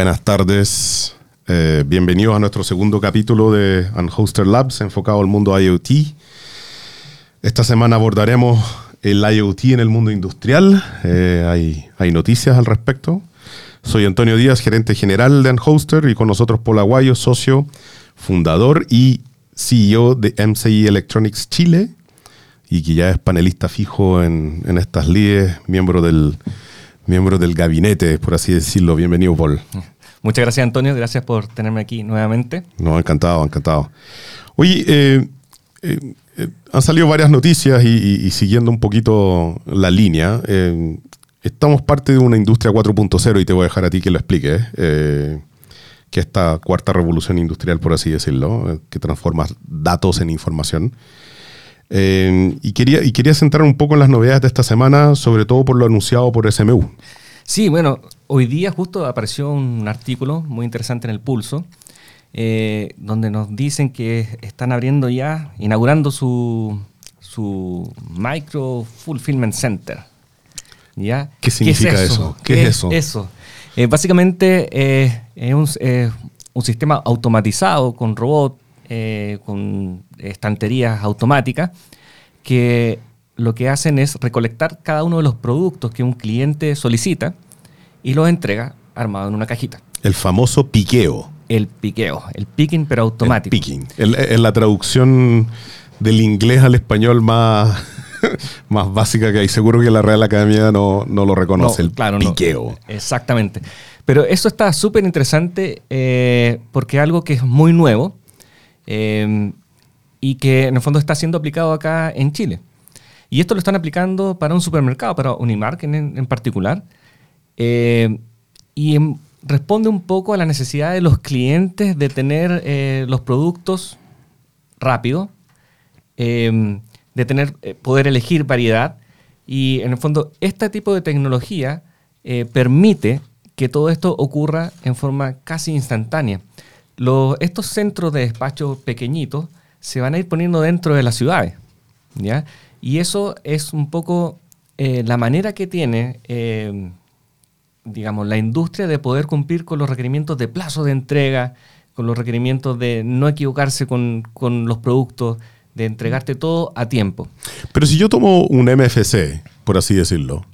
Buenas tardes. Eh, bienvenidos a nuestro segundo capítulo de Unhoster Labs enfocado al mundo IoT. Esta semana abordaremos el IoT en el mundo industrial. Eh, hay, hay noticias al respecto. Soy Antonio Díaz, gerente general de Unhoster y con nosotros Paul Aguayo, socio, fundador y CEO de MCI Electronics Chile y que ya es panelista fijo en, estas líderes, miembro del, miembro del gabinete, por así decirlo. Bienvenido, Paul. Muchas gracias, Antonio. Gracias por tenerme aquí nuevamente. No, encantado, encantado. Oye, eh, eh, eh, han salido varias noticias y, siguiendo un poquito la línea, estamos parte de una industria 4.0 y te voy a dejar a ti que lo expliques. que esta cuarta revolución industrial, por así decirlo, que transforma datos en información. Eh, y, quería, y quería centrar un poco en las novedades de esta semana, sobre todo por lo anunciado por SMU. Sí, bueno, hoy día justo apareció un artículo muy interesante en el Pulso, eh, donde nos dicen que están abriendo ya, inaugurando su, su Micro Fulfillment Center. ¿Ya? ¿Qué significa eso? ¿Qué, es eso? Eh, básicamente es un, un, sistema automatizado con robot, con estanterías automáticas que lo que hacen es recolectar cada uno de los productos que un cliente solicita y los entrega armado en una cajita. El famoso piqueo. El piqueo, el picking pero automático. El picking. Es la traducción del inglés al español más, más básica que hay. Seguro que la Real Academia no, lo reconoce, el claro, piqueo. Exactamente. Pero eso está súper interesante eh, porque es algo que es muy nuevo. Eh, y que en el fondo está siendo aplicado acá en Chile. Y esto lo están aplicando para un supermercado, para Unimark en, particular. Eh, y responde un poco a la necesidad de los clientes de tener eh, los productos rápido, eh, de tener, poder elegir variedad. Y en el fondo, este tipo de tecnología permite que todo esto ocurra en forma casi instantánea. Estos centros de despacho pequeñitos se van a ir poniendo dentro de las ciudades. ¿ya? Y eso es un poco eh, la manera que tiene, eh, digamos, la industria de poder cumplir con los requerimientos de plazo de entrega, con los requerimientos de no equivocarse con, con los productos, de entregarte todo a tiempo. Pero si yo tomo un MFC, por así decirlo,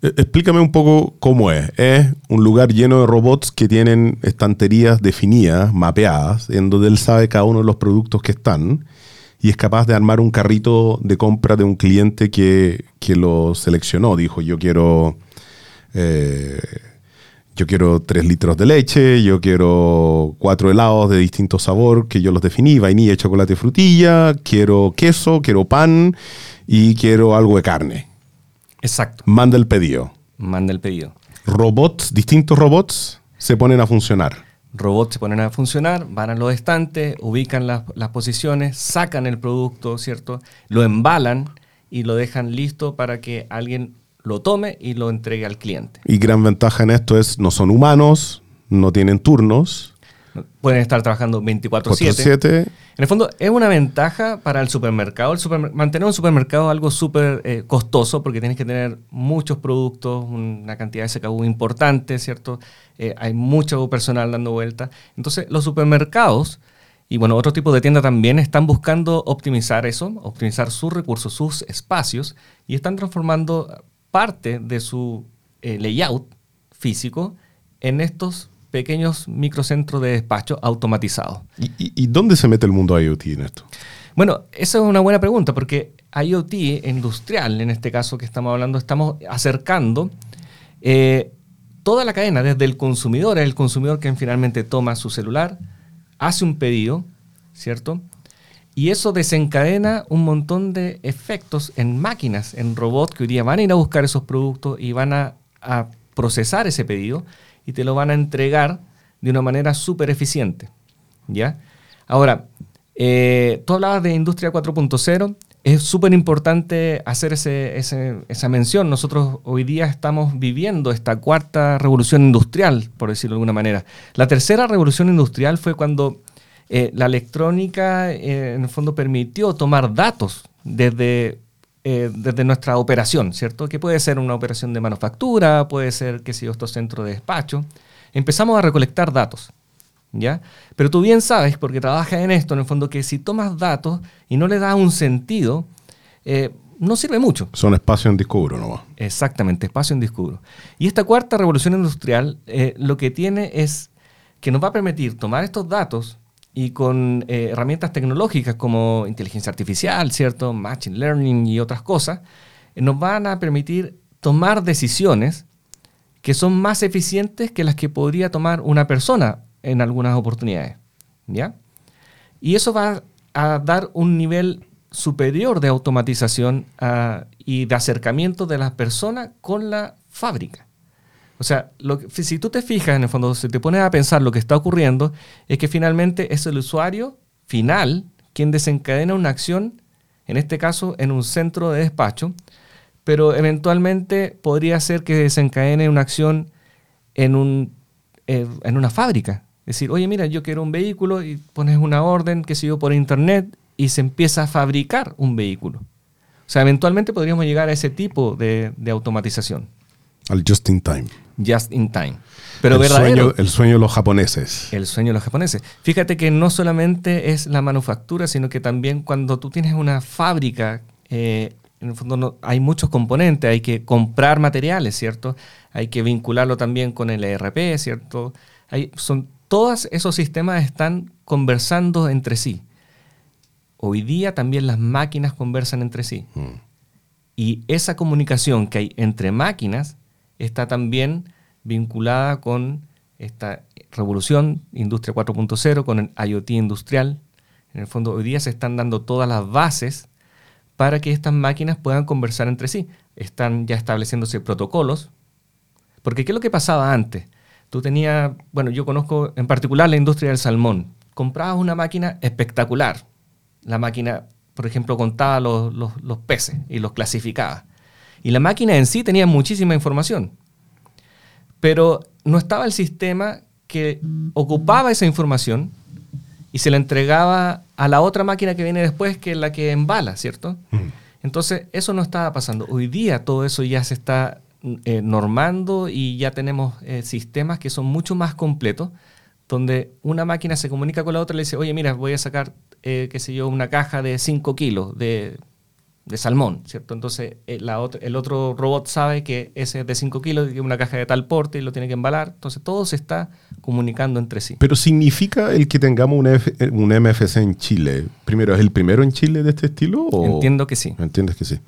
Explícame un poco cómo es. Es un lugar lleno de robots que tienen estanterías definidas, mapeadas, en donde él sabe cada uno de los productos que están y es capaz de armar un carrito de compra de un cliente que, lo seleccionó. Dijo, yo quiero, eh, yo quiero tres litros de leche, yo quiero cuatro helados de distinto sabor que yo los definí, vainilla, chocolate, frutilla, quiero queso, quiero pan y quiero algo de carne. Exacto. Manda el pedido. Manda el pedido. Robots, distintos robots, se ponen a funcionar. Robots se ponen a funcionar, van a los estantes, ubican las, posiciones, sacan el producto, ¿cierto? Lo embalan y lo dejan listo para que alguien lo tome y lo entregue al cliente. Y gran ventaja en esto es, no son humanos, no tienen turnos, Pueden estar trabajando 24/7. En el fondo, es una ventaja para el supermercado. El mantener un supermercado es algo súper eh, costoso porque tienes que tener muchos productos, una cantidad de SKU importante, ¿cierto? Eh, hay mucho personal dando vueltas. Entonces, los supermercados y bueno, otro tipo de tiendas también están buscando optimizar eso, optimizar sus recursos, sus espacios y están transformando parte de su eh, layout físico en estos pequeños microcentros de despacho automatizados. ¿Y, dónde se mete el mundo IoT en esto? Bueno, esa es una buena pregunta porque IoT industrial, en este caso que estamos hablando, estamos acercando eh, toda la cadena, desde el consumidor, el consumidor que finalmente toma su celular, hace un pedido, ¿cierto? Y eso desencadena un montón de efectos en máquinas, en robots que hoy día van a ir a buscar esos productos y van a, a procesar ese pedido y te lo van a entregar de una manera súper eficiente. ¿ya? Ahora, eh, tú hablabas de Industria 4.0. Es súper importante hacer esa mención. Nosotros hoy día estamos viviendo esta cuarta revolución industrial, por decirlo de alguna manera. La tercera revolución industrial fue cuando eh, la electrónica, eh, en el fondo, permitió tomar datos desde eh, desde nuestra operación, ¿cierto? Que puede ser una operación de manufactura, puede ser, qué sé yo, estos centros de despacho. empezamos a recolectar datos. ¿Ya? Pero tú bien sabes, porque trabajas en esto, en el fondo, que si tomas datos y no le das un sentido, eh, no sirve mucho. Son espacio en disco duro nomás. Exactamente, espacio en disco duro. Y esta cuarta revolución industrial eh, lo que tiene es que nos va a permitir tomar estos datos y con eh, herramientas tecnológicas como inteligencia artificial, ¿cierto? Machine learning y otras cosas, nos van a permitir tomar decisiones que son más eficientes que las que podría tomar una persona en algunas oportunidades. ¿ya? Y eso va a dar un nivel superior de automatización ah, y de acercamiento de las personas con la fábrica. O sea, lo si tú te fijas, en el fondo, si te pones a pensar lo que está ocurriendo, es que finalmente es el usuario final quien desencadena una acción, en este caso en un centro de despacho, pero eventualmente podría ser que desencadene una acción en, un, eh, en una fábrica. Es decir, oye, mira, yo quiero un vehículo y pones una orden, que sé yo, por internet y se empieza a fabricar un vehículo. O sea, eventualmente podríamos llegar a ese tipo de, automatización. Al just in time. Just in time. Pero el, sueño, el sueño de los japoneses. El sueño de los japoneses. Fíjate que no solamente es la manufactura, sino que también cuando tú tienes una fábrica eh, en el fondo no, hay muchos componentes, hay que comprar materiales, ¿cierto? Hay que vincularlo también con el ERP, ¿cierto? Hay, son, todos esos sistemas están conversando entre sí. Hoy día también las máquinas conversan entre sí. Mm. Y esa comunicación que hay entre máquinas está también vinculada con esta revolución, Industria 4.0, con el IoT industrial. En el fondo, hoy día se están dando todas las bases para que estas máquinas puedan conversar entre sí. Están ya estableciéndose protocolos, porque ¿qué es lo que pasaba antes? Tú tenías, bueno, yo conozco en particular la industria del salmón. Comprabas una máquina espectacular. La máquina, por ejemplo, contaba los, los peces y los clasificaba. Y la máquina en sí tenía muchísima información. Pero no estaba el sistema que ocupaba esa información y se la entregaba a la otra máquina que viene después, que es la que embala, ¿cierto? Mm. Entonces, eso no estaba pasando. Hoy día todo eso ya se está eh, normando y ya tenemos eh, sistemas que son mucho más completos, donde una máquina se comunica con la otra y le dice, oye, mira, voy a sacar, eh, qué sé yo, una caja de 5 kilos de de salmón, ¿cierto? Entonces el, eh, el otro robot sabe que ese es de 5 kilos, que una caja de tal porte y lo tiene que embalar. Entonces todo se está comunicando entre sí. Pero significa el que tengamos un, un MFC en Chile. Primero, ¿es el primero en Chile de este estilo? Entiendo que sí. Entiendes que sí.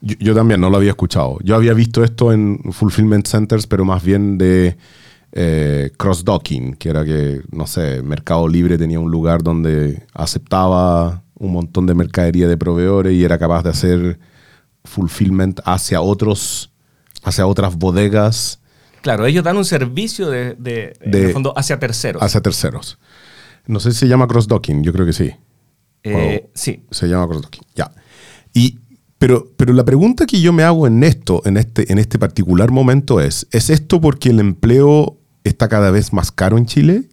Yo, también no lo había escuchado. Yo había visto esto en fulfillment centers, pero más bien de eh, cross-docking, que era que, no sé, Mercado Libre tenía un lugar donde aceptaba un montón de mercadería de proveedores y era capaz de hacer fulfillment hacia otros, hacia otras bodegas. Claro, ellos dan un servicio de, de, fondo hacia terceros. Hacia terceros. No sé si se llama cross-docking, yo creo que sí. Eh, sí. Se llama cross-docking, ya. Y, pero, pero la pregunta que yo me hago en esto, en este, en este particular momento es, ¿es esto porque el empleo está cada vez más caro en Chile?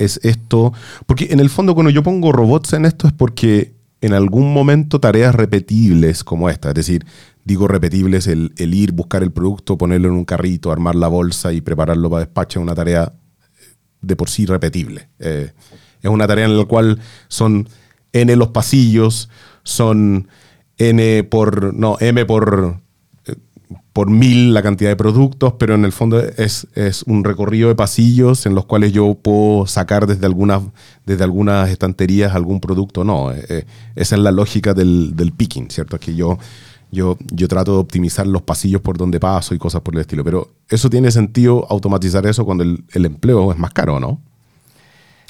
Es esto, porque en el fondo cuando yo pongo robots en esto es porque en algún momento tareas repetibles como esta, es decir, digo repetibles, el, ir, buscar el producto, ponerlo en un carrito, armar la bolsa y prepararlo para despacho es una tarea de por sí repetible. Eh, es una tarea en la cual son n los pasillos, son n por, no, m por por mil la cantidad de productos, pero en el fondo es, es, un recorrido de pasillos en los cuales yo puedo sacar desde algunas, desde algunas estanterías algún producto. No, eh, eh, esa es la lógica del, del, picking, ¿cierto? Es que yo, yo, yo trato de optimizar los pasillos por donde paso y cosas por el estilo, pero eso tiene sentido automatizar eso cuando el, empleo es más caro, ¿no?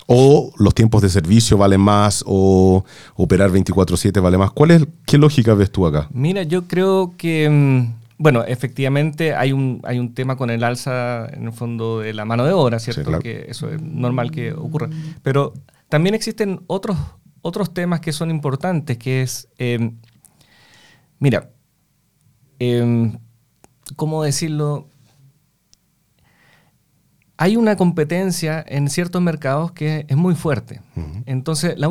O los tiempos de servicio valen más, o operar 24/7 vale más. ¿Cuál es, ¿Qué lógica ves tú acá? Mira, yo creo que mm, bueno, efectivamente hay un, hay un tema con el alza en el fondo de la mano de obra, ¿cierto? Que eso es normal que ocurra. Pero también existen otros, otros temas que son importantes, que es, em, mira, em, ¿cómo decirlo? Hay una competencia en ciertos mercados que es muy fuerte. Entonces, la